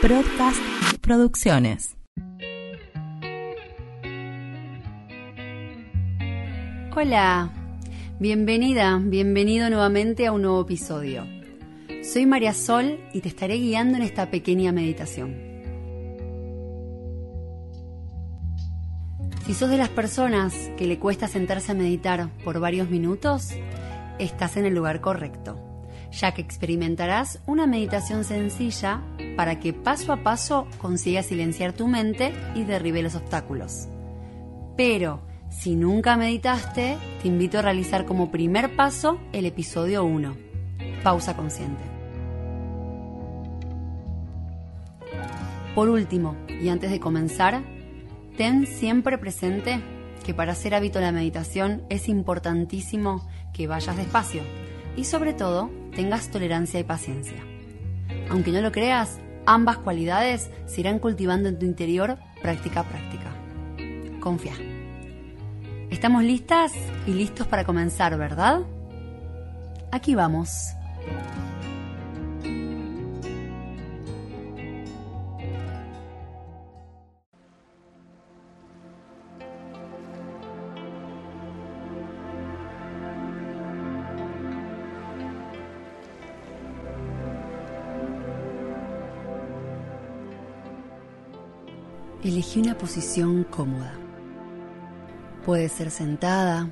Broadcast Producciones. Hola, bienvenida, bienvenido nuevamente a un nuevo episodio. Soy María Sol y te estaré guiando en esta pequeña meditación. Si sos de las personas que le cuesta sentarse a meditar por varios minutos, estás en el lugar correcto ya que experimentarás una meditación sencilla para que paso a paso consigas silenciar tu mente y derribe los obstáculos. Pero, si nunca meditaste, te invito a realizar como primer paso el episodio 1, pausa consciente. Por último, y antes de comenzar, ten siempre presente que para hacer hábito la meditación es importantísimo que vayas despacio y sobre todo tengas tolerancia y paciencia. Aunque no lo creas, ambas cualidades se irán cultivando en tu interior práctica a práctica. Confía. Estamos listas y listos para comenzar, ¿verdad? Aquí vamos. Elegí una posición cómoda. Puede ser sentada,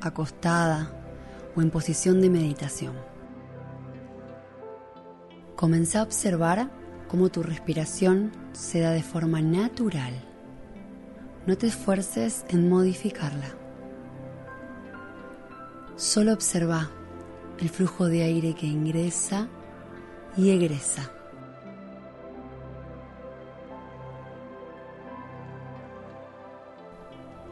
acostada o en posición de meditación. Comencé a observar cómo tu respiración se da de forma natural. No te esfuerces en modificarla. Solo observa el flujo de aire que ingresa y egresa.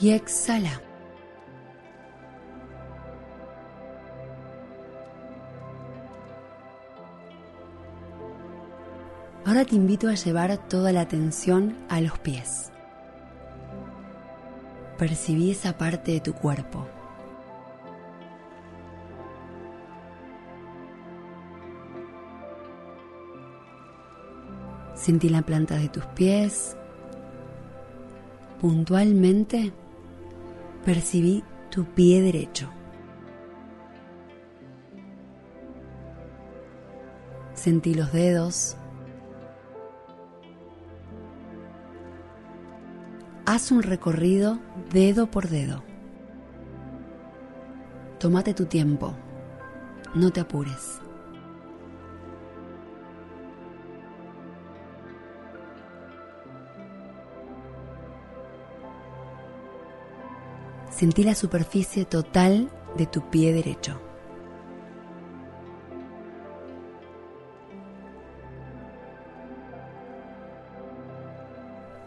y exhala. Ahora te invito a llevar toda la atención a los pies. Percibí esa parte de tu cuerpo. Sentí la planta de tus pies. Puntualmente percibí tu pie derecho. Sentí los dedos. Haz un recorrido dedo por dedo. Tómate tu tiempo. No te apures. Sentí la superficie total de tu pie derecho.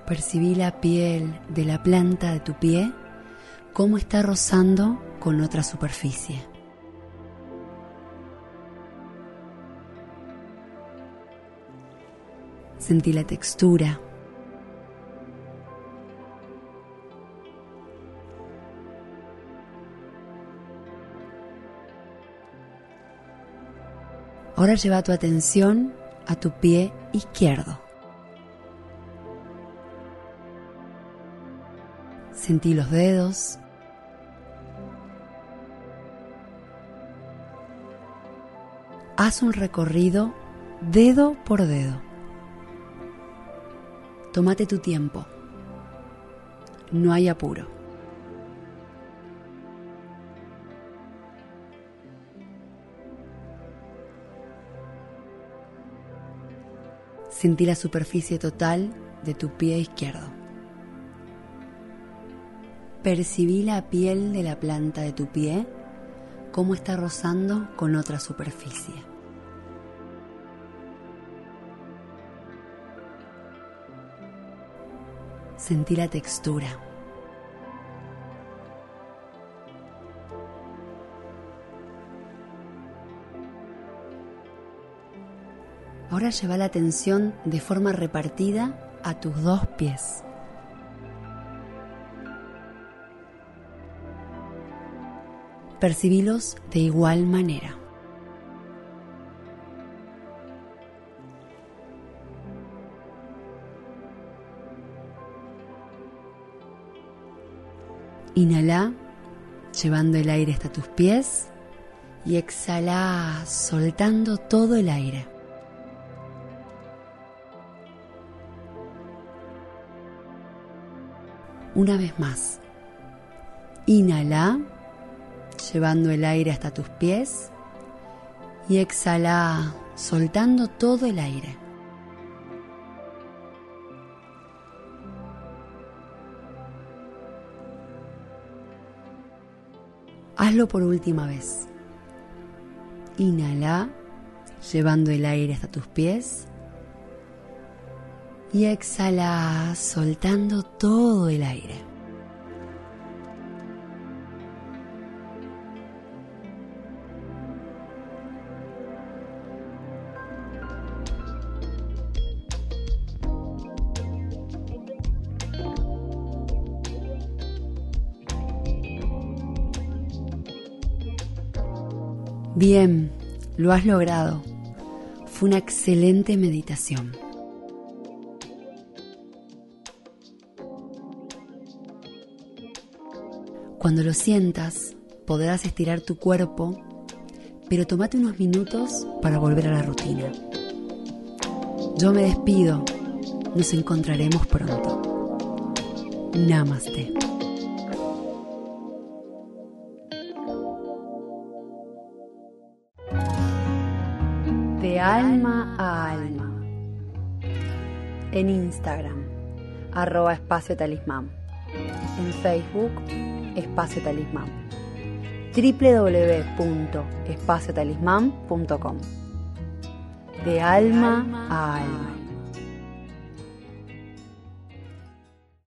Percibí la piel de la planta de tu pie, cómo está rozando con otra superficie. Sentí la textura, Ahora lleva tu atención a tu pie izquierdo. Sentí los dedos. Haz un recorrido dedo por dedo. Tómate tu tiempo. No hay apuro. Sentí la superficie total de tu pie izquierdo. Percibí la piel de la planta de tu pie cómo está rozando con otra superficie. Sentí la textura. Ahora lleva la atención de forma repartida a tus dos pies. Percibilos de igual manera. Inhala, llevando el aire hasta tus pies y exhala, soltando todo el aire. Una vez más. Inhala, llevando el aire hasta tus pies y exhala, soltando todo el aire. Hazlo por última vez. Inhala, llevando el aire hasta tus pies. Y exhala, soltando todo el aire. Bien, lo has logrado. Fue una excelente meditación. Cuando lo sientas, podrás estirar tu cuerpo, pero tomate unos minutos para volver a la rutina. Yo me despido. Nos encontraremos pronto. Namaste. de alma a alma. En Instagram, arroba espacio talismán. En Facebook, espacio talismán. www.espaciotalismán.com. De alma a alma.